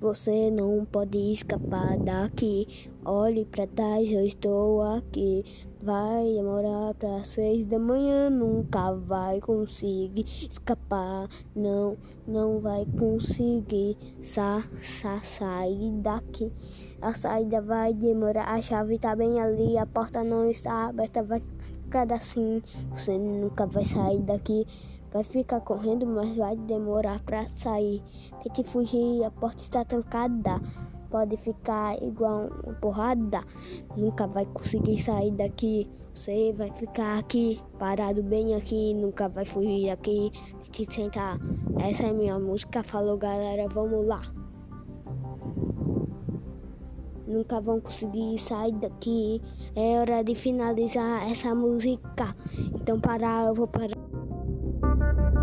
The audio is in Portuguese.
Você não pode escapar daqui. Olhe para trás, eu estou aqui. Vai demorar para seis da manhã, nunca vai conseguir escapar. Não, não vai conseguir sa, sa, sair daqui. A saída vai demorar, a chave tá bem ali, a porta não está aberta, vai ficar assim. Você nunca vai sair daqui. Vai ficar correndo, mas vai demorar para sair. Tente fugir, a porta está trancada. Pode ficar igual uma porrada. Nunca vai conseguir sair daqui. Você vai ficar aqui, parado bem aqui. Nunca vai fugir daqui. Tente sentar. Essa é minha música. Falou, galera. Vamos lá. Nunca vão conseguir sair daqui. É hora de finalizar essa música. Então, parar, eu vou parar. Thank you.